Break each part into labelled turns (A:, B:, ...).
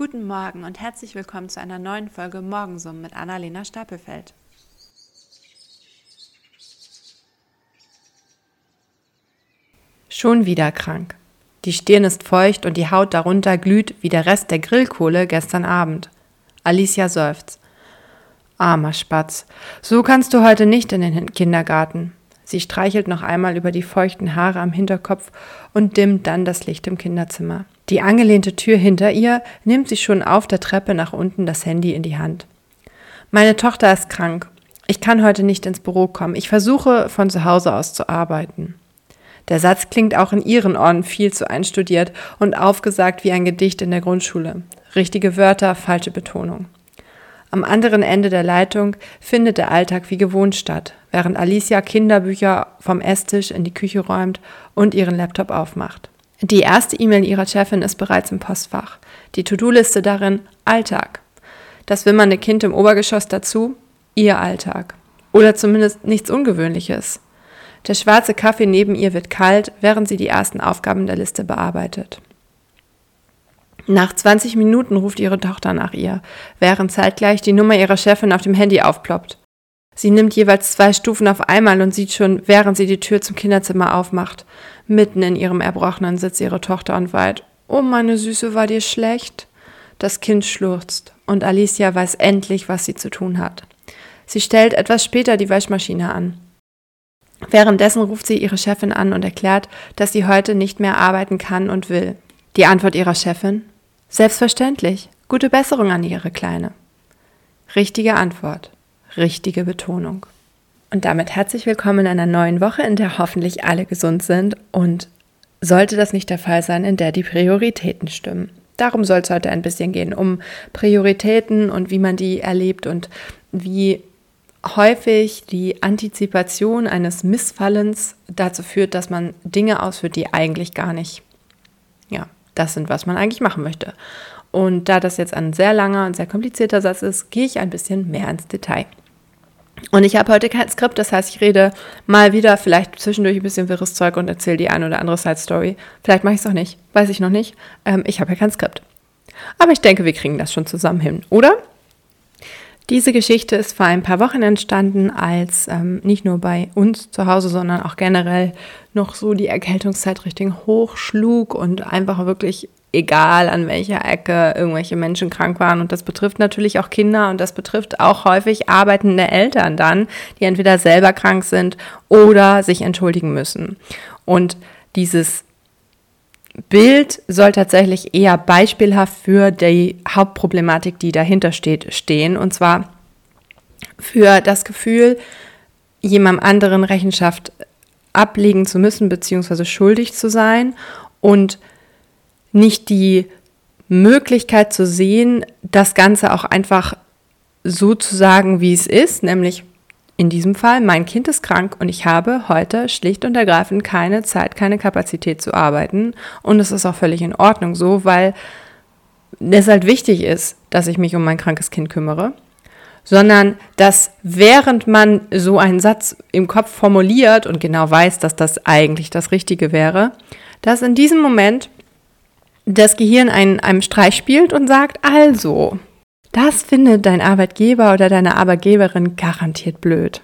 A: Guten Morgen und herzlich willkommen zu einer neuen Folge Morgensummen mit Annalena Stapelfeld.
B: Schon wieder krank. Die Stirn ist feucht und die Haut darunter glüht wie der Rest der Grillkohle gestern Abend. Alicia seufzt. Armer Spatz, so kannst du heute nicht in den Kindergarten. Sie streichelt noch einmal über die feuchten Haare am Hinterkopf und dimmt dann das Licht im Kinderzimmer. Die angelehnte Tür hinter ihr nimmt sie schon auf der Treppe nach unten das Handy in die Hand. Meine Tochter ist krank. Ich kann heute nicht ins Büro kommen. Ich versuche von zu Hause aus zu arbeiten. Der Satz klingt auch in ihren Ohren viel zu einstudiert und aufgesagt wie ein Gedicht in der Grundschule. Richtige Wörter, falsche Betonung. Am anderen Ende der Leitung findet der Alltag wie gewohnt statt, während Alicia Kinderbücher vom Esstisch in die Küche räumt und ihren Laptop aufmacht. Die erste E-Mail ihrer Chefin ist bereits im Postfach. Die To-Do-Liste darin Alltag. Das wimmernde Kind im Obergeschoss dazu ihr Alltag. Oder zumindest nichts Ungewöhnliches. Der schwarze Kaffee neben ihr wird kalt, während sie die ersten Aufgaben der Liste bearbeitet. Nach 20 Minuten ruft ihre Tochter nach ihr, während zeitgleich die Nummer ihrer Chefin auf dem Handy aufploppt. Sie nimmt jeweils zwei Stufen auf einmal und sieht schon, während sie die Tür zum Kinderzimmer aufmacht. Mitten in ihrem Erbrochenen sitzt ihre Tochter und weint. Oh, meine Süße, war dir schlecht? Das Kind schlurzt und Alicia weiß endlich, was sie zu tun hat. Sie stellt etwas später die Waschmaschine an. Währenddessen ruft sie ihre Chefin an und erklärt, dass sie heute nicht mehr arbeiten kann und will. Die Antwort ihrer Chefin? Selbstverständlich. Gute Besserung an ihre Kleine. Richtige Antwort richtige Betonung. Und damit herzlich willkommen in einer neuen Woche, in der hoffentlich alle gesund sind und sollte das nicht der Fall sein, in der die Prioritäten stimmen. Darum soll es heute ein bisschen gehen, um Prioritäten und wie man die erlebt und wie häufig die Antizipation eines Missfallens dazu führt, dass man Dinge ausführt, die eigentlich gar nicht, ja, das sind, was man eigentlich machen möchte. Und da das jetzt ein sehr langer und sehr komplizierter Satz ist, gehe ich ein bisschen mehr ins Detail. Und ich habe heute kein Skript, das heißt, ich rede mal wieder vielleicht zwischendurch ein bisschen wirres Zeug und erzähle die ein oder andere Side-Story. Vielleicht mache ich es auch nicht, weiß ich noch nicht. Ähm, ich habe ja kein Skript. Aber ich denke, wir kriegen das schon zusammen hin, oder? Diese Geschichte ist vor ein paar Wochen entstanden, als ähm, nicht nur bei uns zu Hause, sondern auch generell noch so die Erkältungszeit richtig hochschlug und einfach wirklich egal an welcher Ecke irgendwelche Menschen krank waren. Und das betrifft natürlich auch Kinder und das betrifft auch häufig arbeitende Eltern dann, die entweder selber krank sind oder sich entschuldigen müssen. Und dieses Bild soll tatsächlich eher beispielhaft für die Hauptproblematik, die dahinter steht, stehen. Und zwar für das Gefühl, jemandem anderen Rechenschaft ablegen zu müssen, beziehungsweise schuldig zu sein und nicht die Möglichkeit zu sehen, das Ganze auch einfach so zu sagen, wie es ist, nämlich in diesem Fall, mein Kind ist krank und ich habe heute schlicht und ergreifend keine Zeit, keine Kapazität zu arbeiten. Und es ist auch völlig in Ordnung so, weil es halt wichtig ist, dass ich mich um mein krankes Kind kümmere. Sondern dass während man so einen Satz im Kopf formuliert und genau weiß, dass das eigentlich das Richtige wäre, dass in diesem Moment das Gehirn einen, einem Streich spielt und sagt, also, das findet dein Arbeitgeber oder deine Arbeitgeberin garantiert blöd.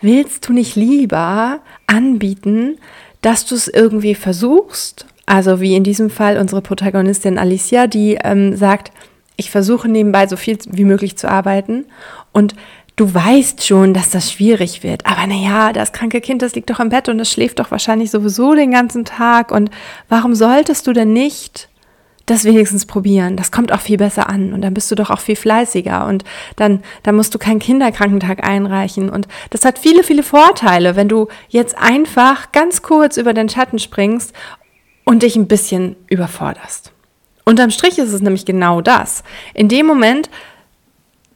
B: Willst du nicht lieber anbieten, dass du es irgendwie versuchst? Also wie in diesem Fall unsere Protagonistin Alicia, die ähm, sagt, ich versuche nebenbei so viel wie möglich zu arbeiten und du weißt schon, dass das schwierig wird. Aber naja, das kranke Kind, das liegt doch im Bett und das schläft doch wahrscheinlich sowieso den ganzen Tag. Und warum solltest du denn nicht das wenigstens probieren? Das kommt auch viel besser an und dann bist du doch auch viel fleißiger und dann, dann musst du keinen Kinderkrankentag einreichen. Und das hat viele, viele Vorteile, wenn du jetzt einfach ganz kurz über den Schatten springst und dich ein bisschen überforderst. Unterm Strich ist es nämlich genau das. In dem Moment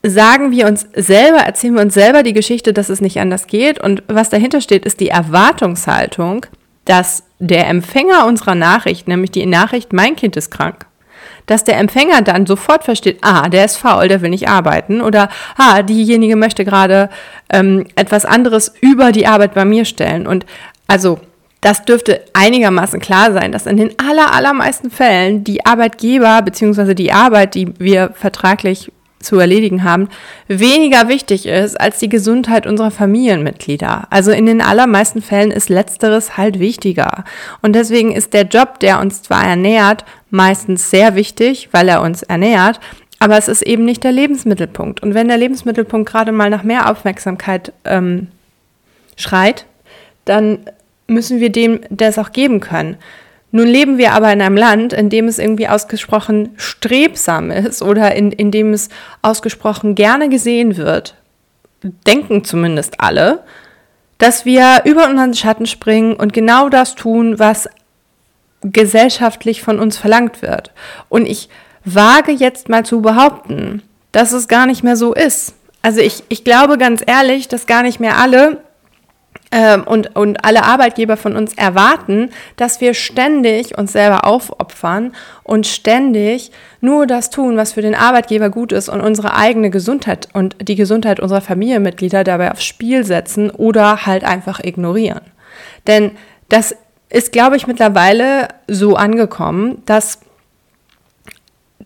B: sagen wir uns selber, erzählen wir uns selber die Geschichte, dass es nicht anders geht. Und was dahinter steht, ist die Erwartungshaltung, dass der Empfänger unserer Nachricht, nämlich die Nachricht, mein Kind ist krank, dass der Empfänger dann sofort versteht, ah, der ist faul, der will nicht arbeiten oder ah, diejenige möchte gerade ähm, etwas anderes über die Arbeit bei mir stellen. Und also das dürfte einigermaßen klar sein, dass in den aller, allermeisten Fällen die Arbeitgeber bzw. die Arbeit, die wir vertraglich zu erledigen haben, weniger wichtig ist als die Gesundheit unserer Familienmitglieder. Also in den allermeisten Fällen ist letzteres halt wichtiger. Und deswegen ist der Job, der uns zwar ernährt, meistens sehr wichtig, weil er uns ernährt, aber es ist eben nicht der Lebensmittelpunkt. Und wenn der Lebensmittelpunkt gerade mal nach mehr Aufmerksamkeit ähm, schreit, dann müssen wir dem das auch geben können. Nun leben wir aber in einem Land, in dem es irgendwie ausgesprochen strebsam ist oder in, in dem es ausgesprochen gerne gesehen wird, denken zumindest alle, dass wir über unseren Schatten springen und genau das tun, was gesellschaftlich von uns verlangt wird. Und ich wage jetzt mal zu behaupten, dass es gar nicht mehr so ist. Also ich, ich glaube ganz ehrlich, dass gar nicht mehr alle und, und alle Arbeitgeber von uns erwarten, dass wir ständig uns selber aufopfern und ständig nur das tun, was für den Arbeitgeber gut ist und unsere eigene Gesundheit und die Gesundheit unserer Familienmitglieder dabei aufs Spiel setzen oder halt einfach ignorieren. Denn das ist, glaube ich, mittlerweile so angekommen, dass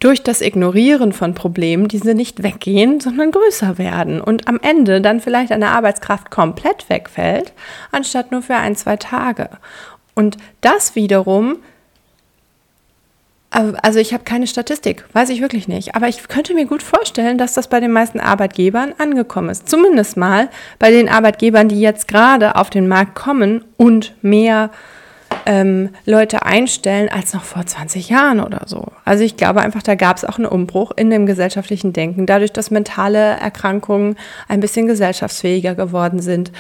B: durch das Ignorieren von Problemen diese nicht weggehen, sondern größer werden und am Ende dann vielleicht eine Arbeitskraft komplett wegfällt, anstatt nur für ein, zwei Tage. Und das wiederum, also ich habe keine Statistik, weiß ich wirklich nicht, aber ich könnte mir gut vorstellen, dass das bei den meisten Arbeitgebern angekommen ist. Zumindest mal bei den Arbeitgebern, die jetzt gerade auf den Markt kommen und mehr ähm, Leute einstellen als noch vor 20 Jahren oder so. Also ich glaube einfach, da gab es auch einen Umbruch in dem gesellschaftlichen Denken, dadurch, dass mentale Erkrankungen ein bisschen gesellschaftsfähiger geworden sind.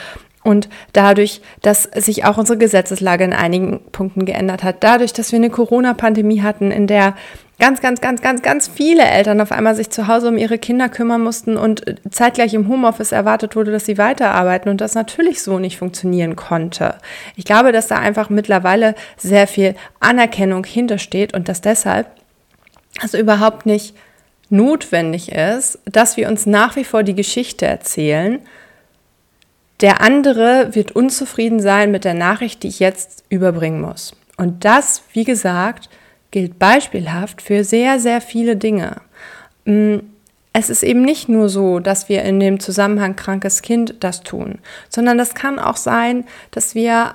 B: Und dadurch, dass sich auch unsere Gesetzeslage in einigen Punkten geändert hat, dadurch, dass wir eine Corona-Pandemie hatten, in der ganz, ganz, ganz, ganz, ganz viele Eltern auf einmal sich zu Hause um ihre Kinder kümmern mussten und zeitgleich im Homeoffice erwartet wurde, dass sie weiterarbeiten und das natürlich so nicht funktionieren konnte. Ich glaube, dass da einfach mittlerweile sehr viel Anerkennung hintersteht und dass deshalb also überhaupt nicht notwendig ist, dass wir uns nach wie vor die Geschichte erzählen, der andere wird unzufrieden sein mit der Nachricht, die ich jetzt überbringen muss. Und das, wie gesagt, gilt beispielhaft für sehr, sehr viele Dinge. Mm, es ist eben nicht nur so, dass wir in dem Zusammenhang krankes Kind das tun, sondern das kann auch sein, dass wir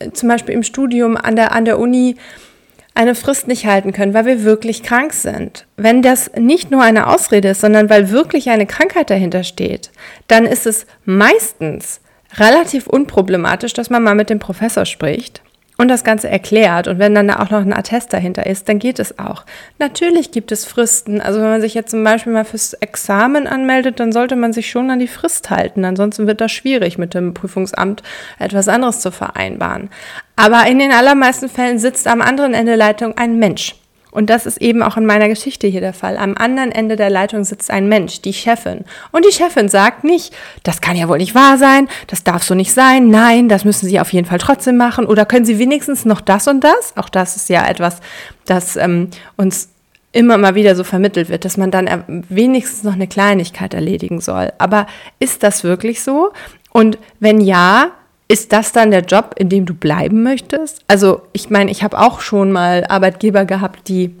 B: äh, zum Beispiel im Studium an der, an der Uni eine Frist nicht halten können, weil wir wirklich krank sind. Wenn das nicht nur eine Ausrede ist, sondern weil wirklich eine Krankheit dahinter steht, dann ist es meistens relativ unproblematisch, dass man mal mit dem Professor spricht und das Ganze erklärt und wenn dann da auch noch ein Attest dahinter ist, dann geht es auch. Natürlich gibt es Fristen. Also wenn man sich jetzt zum Beispiel mal fürs Examen anmeldet, dann sollte man sich schon an die Frist halten. Ansonsten wird das schwierig, mit dem Prüfungsamt etwas anderes zu vereinbaren. Aber in den allermeisten Fällen sitzt am anderen Ende der Leitung ein Mensch. Und das ist eben auch in meiner Geschichte hier der Fall. Am anderen Ende der Leitung sitzt ein Mensch, die Chefin. Und die Chefin sagt nicht, das kann ja wohl nicht wahr sein, das darf so nicht sein, nein, das müssen Sie auf jeden Fall trotzdem machen. Oder können Sie wenigstens noch das und das? Auch das ist ja etwas, das ähm, uns immer mal wieder so vermittelt wird, dass man dann wenigstens noch eine Kleinigkeit erledigen soll. Aber ist das wirklich so? Und wenn ja, ist das dann der Job, in dem du bleiben möchtest? Also ich meine, ich habe auch schon mal Arbeitgeber gehabt, die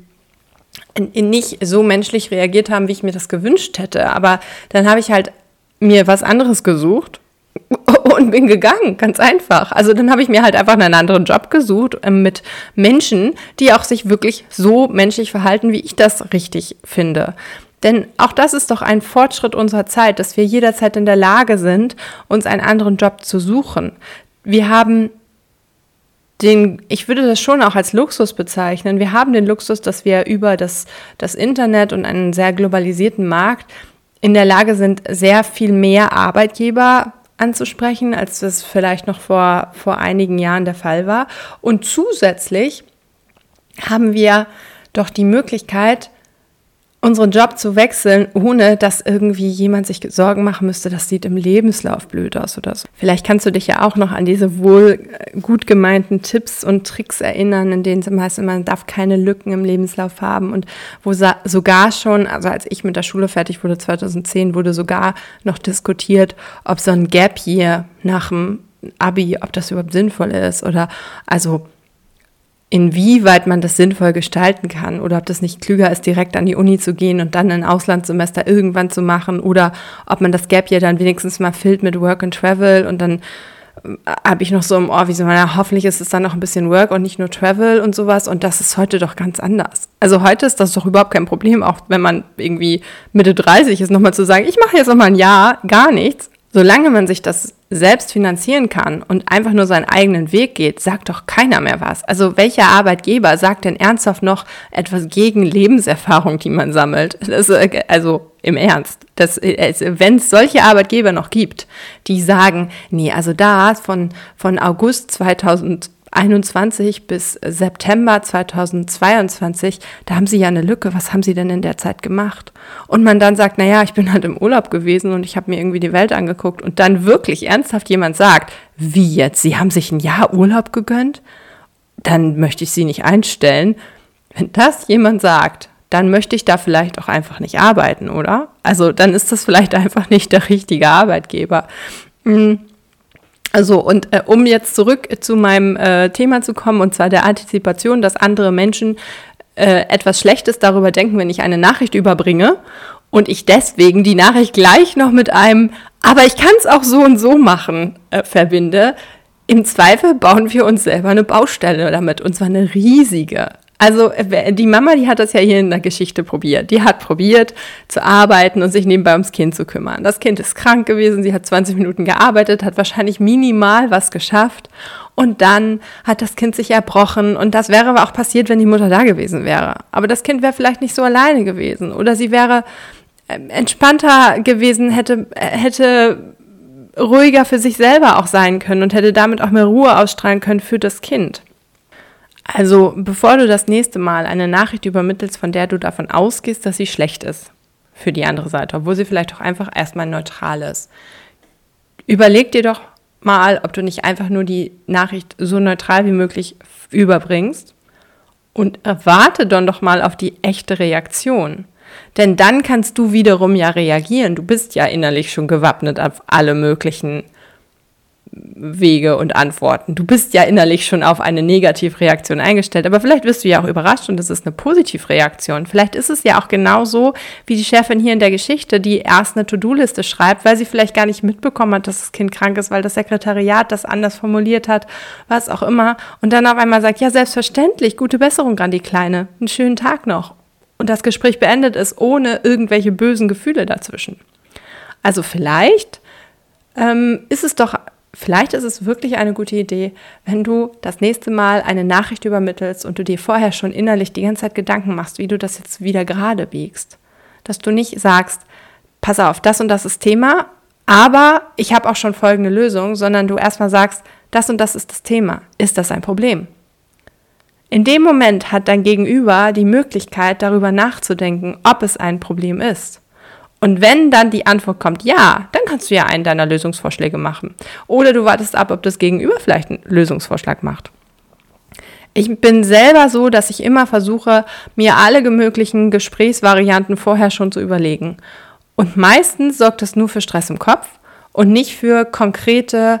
B: nicht so menschlich reagiert haben, wie ich mir das gewünscht hätte. Aber dann habe ich halt mir was anderes gesucht und bin gegangen, ganz einfach. Also dann habe ich mir halt einfach einen anderen Job gesucht äh, mit Menschen, die auch sich wirklich so menschlich verhalten, wie ich das richtig finde. Denn auch das ist doch ein Fortschritt unserer Zeit, dass wir jederzeit in der Lage sind, uns einen anderen Job zu suchen. Wir haben den, ich würde das schon auch als Luxus bezeichnen. Wir haben den Luxus, dass wir über das, das Internet und einen sehr globalisierten Markt in der Lage sind, sehr viel mehr Arbeitgeber anzusprechen, als das vielleicht noch vor, vor einigen Jahren der Fall war. Und zusätzlich haben wir doch die Möglichkeit, unseren Job zu wechseln, ohne dass irgendwie jemand sich Sorgen machen müsste, das sieht im Lebenslauf blöd aus oder so. Vielleicht kannst du dich ja auch noch an diese wohl äh, gut gemeinten Tipps und Tricks erinnern, in denen es immer heißt, man darf keine Lücken im Lebenslauf haben und wo sogar schon, also als ich mit der Schule fertig wurde 2010, wurde sogar noch diskutiert, ob so ein Gap hier nach dem Abi, ob das überhaupt sinnvoll ist oder also inwieweit man das sinnvoll gestalten kann oder ob das nicht klüger ist, direkt an die Uni zu gehen und dann ein Auslandssemester irgendwann zu machen oder ob man das Gap Year dann wenigstens mal füllt mit Work and Travel und dann äh, habe ich noch so im Ohr, wie so, na, hoffentlich ist es dann noch ein bisschen Work und nicht nur Travel und sowas und das ist heute doch ganz anders. Also heute ist das doch überhaupt kein Problem, auch wenn man irgendwie Mitte 30 ist, nochmal zu sagen, ich mache jetzt nochmal ein Jahr gar nichts, Solange man sich das selbst finanzieren kann und einfach nur seinen eigenen Weg geht, sagt doch keiner mehr was. Also welcher Arbeitgeber sagt denn ernsthaft noch etwas gegen Lebenserfahrung, die man sammelt? Das, äh, also im Ernst. Wenn es solche Arbeitgeber noch gibt, die sagen, nee, also da von, von August 2000 2021 bis September 2022, da haben Sie ja eine Lücke. Was haben Sie denn in der Zeit gemacht? Und man dann sagt, naja, ich bin halt im Urlaub gewesen und ich habe mir irgendwie die Welt angeguckt und dann wirklich ernsthaft jemand sagt, wie jetzt? Sie haben sich ein Jahr Urlaub gegönnt? Dann möchte ich Sie nicht einstellen. Wenn das jemand sagt, dann möchte ich da vielleicht auch einfach nicht arbeiten, oder? Also dann ist das vielleicht einfach nicht der richtige Arbeitgeber. Hm. Also, und äh, um jetzt zurück zu meinem äh, Thema zu kommen, und zwar der Antizipation, dass andere Menschen äh, etwas Schlechtes darüber denken, wenn ich eine Nachricht überbringe und ich deswegen die Nachricht gleich noch mit einem, aber ich kann es auch so und so machen, äh, verbinde. Im Zweifel bauen wir uns selber eine Baustelle damit, und zwar eine riesige. Also äh, die Mama, die hat das ja hier in der Geschichte probiert. Die hat probiert zu arbeiten und sich nebenbei ums Kind zu kümmern. Das Kind ist krank gewesen, sie hat 20 Minuten gearbeitet, hat wahrscheinlich minimal was geschafft und dann hat das Kind sich erbrochen und das wäre aber auch passiert, wenn die Mutter da gewesen wäre. Aber das Kind wäre vielleicht nicht so alleine gewesen oder sie wäre ähm, entspannter gewesen, hätte, äh, hätte ruhiger für sich selber auch sein können und hätte damit auch mehr Ruhe ausstrahlen können für das Kind. Also, bevor du das nächste Mal eine Nachricht übermittelst, von der du davon ausgehst, dass sie schlecht ist für die andere Seite, obwohl sie vielleicht auch einfach erstmal neutral ist, überleg dir doch mal, ob du nicht einfach nur die Nachricht so neutral wie möglich überbringst und erwarte dann doch mal auf die echte Reaktion. Denn dann kannst du wiederum ja reagieren. Du bist ja innerlich schon gewappnet auf alle möglichen Wege und Antworten. Du bist ja innerlich schon auf eine Negativreaktion eingestellt, aber vielleicht wirst du ja auch überrascht und es ist eine Positivreaktion. Vielleicht ist es ja auch genauso wie die Chefin hier in der Geschichte, die erst eine To-Do-Liste schreibt, weil sie vielleicht gar nicht mitbekommen hat, dass das Kind krank ist, weil das Sekretariat das anders formuliert hat, was auch immer. Und dann auf einmal sagt, ja, selbstverständlich, gute Besserung an die Kleine, einen schönen Tag noch. Und das Gespräch beendet ist ohne irgendwelche bösen Gefühle dazwischen. Also vielleicht ähm, ist es doch Vielleicht ist es wirklich eine gute Idee, wenn du das nächste Mal eine Nachricht übermittelst und du dir vorher schon innerlich die ganze Zeit Gedanken machst, wie du das jetzt wieder gerade biegst. Dass du nicht sagst, pass auf, das und das ist Thema, aber ich habe auch schon folgende Lösung, sondern du erstmal sagst, das und das ist das Thema. Ist das ein Problem? In dem Moment hat dein Gegenüber die Möglichkeit, darüber nachzudenken, ob es ein Problem ist. Und wenn dann die Antwort kommt ja, dann kannst du ja einen deiner Lösungsvorschläge machen. Oder du wartest ab, ob das Gegenüber vielleicht einen Lösungsvorschlag macht. Ich bin selber so, dass ich immer versuche, mir alle möglichen Gesprächsvarianten vorher schon zu überlegen. Und meistens sorgt das nur für Stress im Kopf und nicht für konkrete,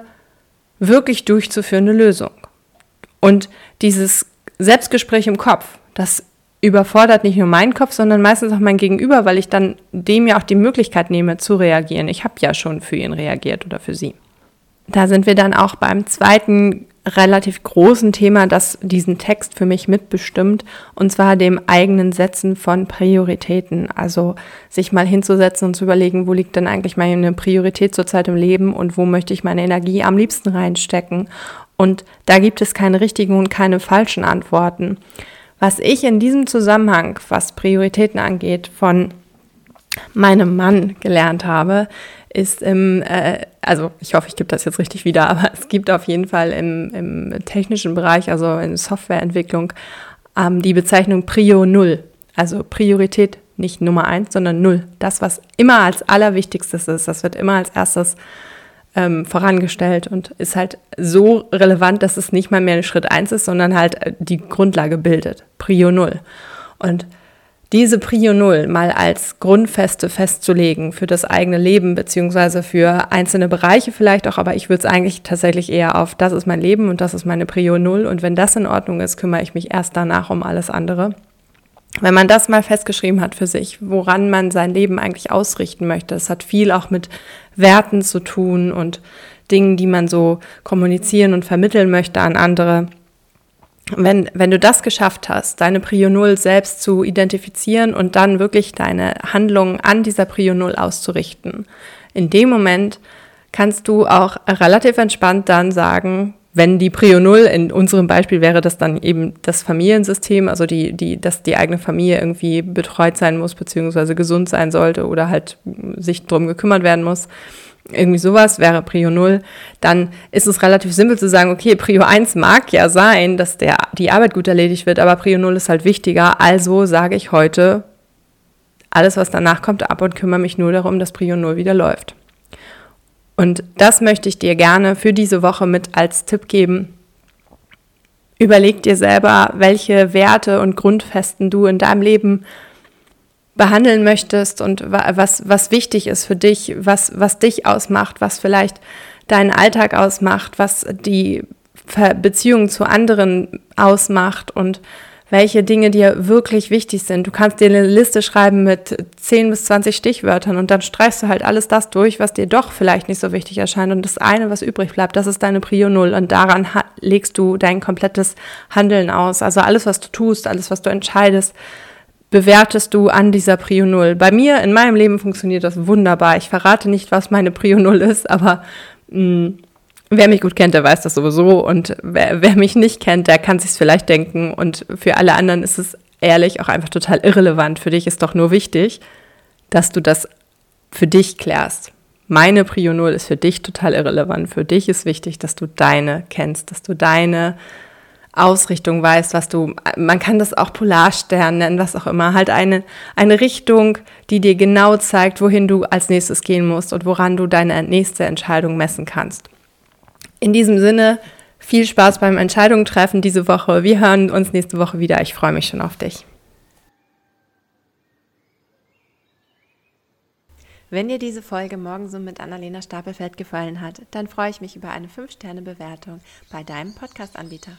B: wirklich durchzuführende Lösung. Und dieses Selbstgespräch im Kopf, das überfordert nicht nur meinen Kopf, sondern meistens auch mein Gegenüber, weil ich dann dem ja auch die Möglichkeit nehme zu reagieren. Ich habe ja schon für ihn reagiert oder für sie. Da sind wir dann auch beim zweiten relativ großen Thema, das diesen Text für mich mitbestimmt, und zwar dem eigenen Setzen von Prioritäten. Also sich mal hinzusetzen und zu überlegen, wo liegt denn eigentlich meine Priorität zurzeit im Leben und wo möchte ich meine Energie am liebsten reinstecken. Und da gibt es keine richtigen und keine falschen Antworten. Was ich in diesem Zusammenhang, was Prioritäten angeht, von meinem Mann gelernt habe, ist im, äh, also ich hoffe, ich gebe das jetzt richtig wieder, aber es gibt auf jeden Fall im, im technischen Bereich, also in Softwareentwicklung, ähm, die Bezeichnung Prio Null. Also Priorität nicht Nummer eins, sondern Null. Das, was immer als allerwichtigstes ist, das wird immer als erstes ähm, vorangestellt und ist halt so relevant, dass es nicht mal mehr Schritt 1 ist, sondern halt äh, die Grundlage bildet. Prio 0. Und diese Prio Null mal als Grundfeste festzulegen für das eigene Leben, beziehungsweise für einzelne Bereiche vielleicht auch, aber ich würde es eigentlich tatsächlich eher auf, das ist mein Leben und das ist meine Prio Null und wenn das in Ordnung ist, kümmere ich mich erst danach um alles andere. Wenn man das mal festgeschrieben hat für sich, woran man sein Leben eigentlich ausrichten möchte, es hat viel auch mit Werten zu tun und Dingen, die man so kommunizieren und vermitteln möchte an andere. Wenn, wenn du das geschafft hast, deine Prio Null selbst zu identifizieren und dann wirklich deine Handlungen an dieser Prio Null auszurichten, in dem Moment kannst du auch relativ entspannt dann sagen, wenn die Prio Null, in unserem Beispiel wäre das dann eben das Familiensystem, also die, die, dass die eigene Familie irgendwie betreut sein muss, beziehungsweise gesund sein sollte oder halt sich drum gekümmert werden muss, irgendwie sowas wäre Prio 0, dann ist es relativ simpel zu sagen, okay, Prio 1 mag ja sein, dass der, die Arbeit gut erledigt wird, aber Prio 0 ist halt wichtiger. Also sage ich heute, alles, was danach kommt, ab und kümmere mich nur darum, dass Prio 0 wieder läuft. Und das möchte ich dir gerne für diese Woche mit als Tipp geben. Überleg dir selber, welche Werte und Grundfesten du in deinem Leben behandeln möchtest und was, was wichtig ist für dich, was, was dich ausmacht, was vielleicht deinen Alltag ausmacht, was die Beziehung zu anderen ausmacht und welche Dinge dir wirklich wichtig sind. Du kannst dir eine Liste schreiben mit 10 bis 20 Stichwörtern und dann streichst du halt alles das durch, was dir doch vielleicht nicht so wichtig erscheint. Und das eine, was übrig bleibt, das ist deine Prio Null. Und daran legst du dein komplettes Handeln aus. Also alles, was du tust, alles, was du entscheidest, bewertest du an dieser Prio Null? Bei mir in meinem Leben funktioniert das wunderbar. Ich verrate nicht, was meine Prio Null ist, aber mh, mm, wer mich gut kennt, der weiß das sowieso. Und wer, wer mich nicht kennt, der kann sich vielleicht denken. Und für alle anderen ist es ehrlich auch einfach total irrelevant. Für dich ist doch nur wichtig, dass du das für dich klärst. Meine Prio Null ist für dich total irrelevant. Für dich ist wichtig, dass du deine kennst, dass du deine Ausrichtung weißt, was du, man kann das auch Polarstern nennen, was auch immer, halt eine, eine Richtung, die dir genau zeigt, wohin du als nächstes gehen musst und woran du deine nächste Entscheidung messen kannst. In diesem Sinne, viel Spaß beim Entscheidungen treffen diese Woche. Wir hören uns nächste Woche wieder. Ich freue mich schon auf dich.
A: Wenn dir diese Folge morgen so mit Annalena Stapelfeld gefallen hat, dann freue ich mich über eine 5-Sterne-Bewertung bei deinem Podcast-Anbieter.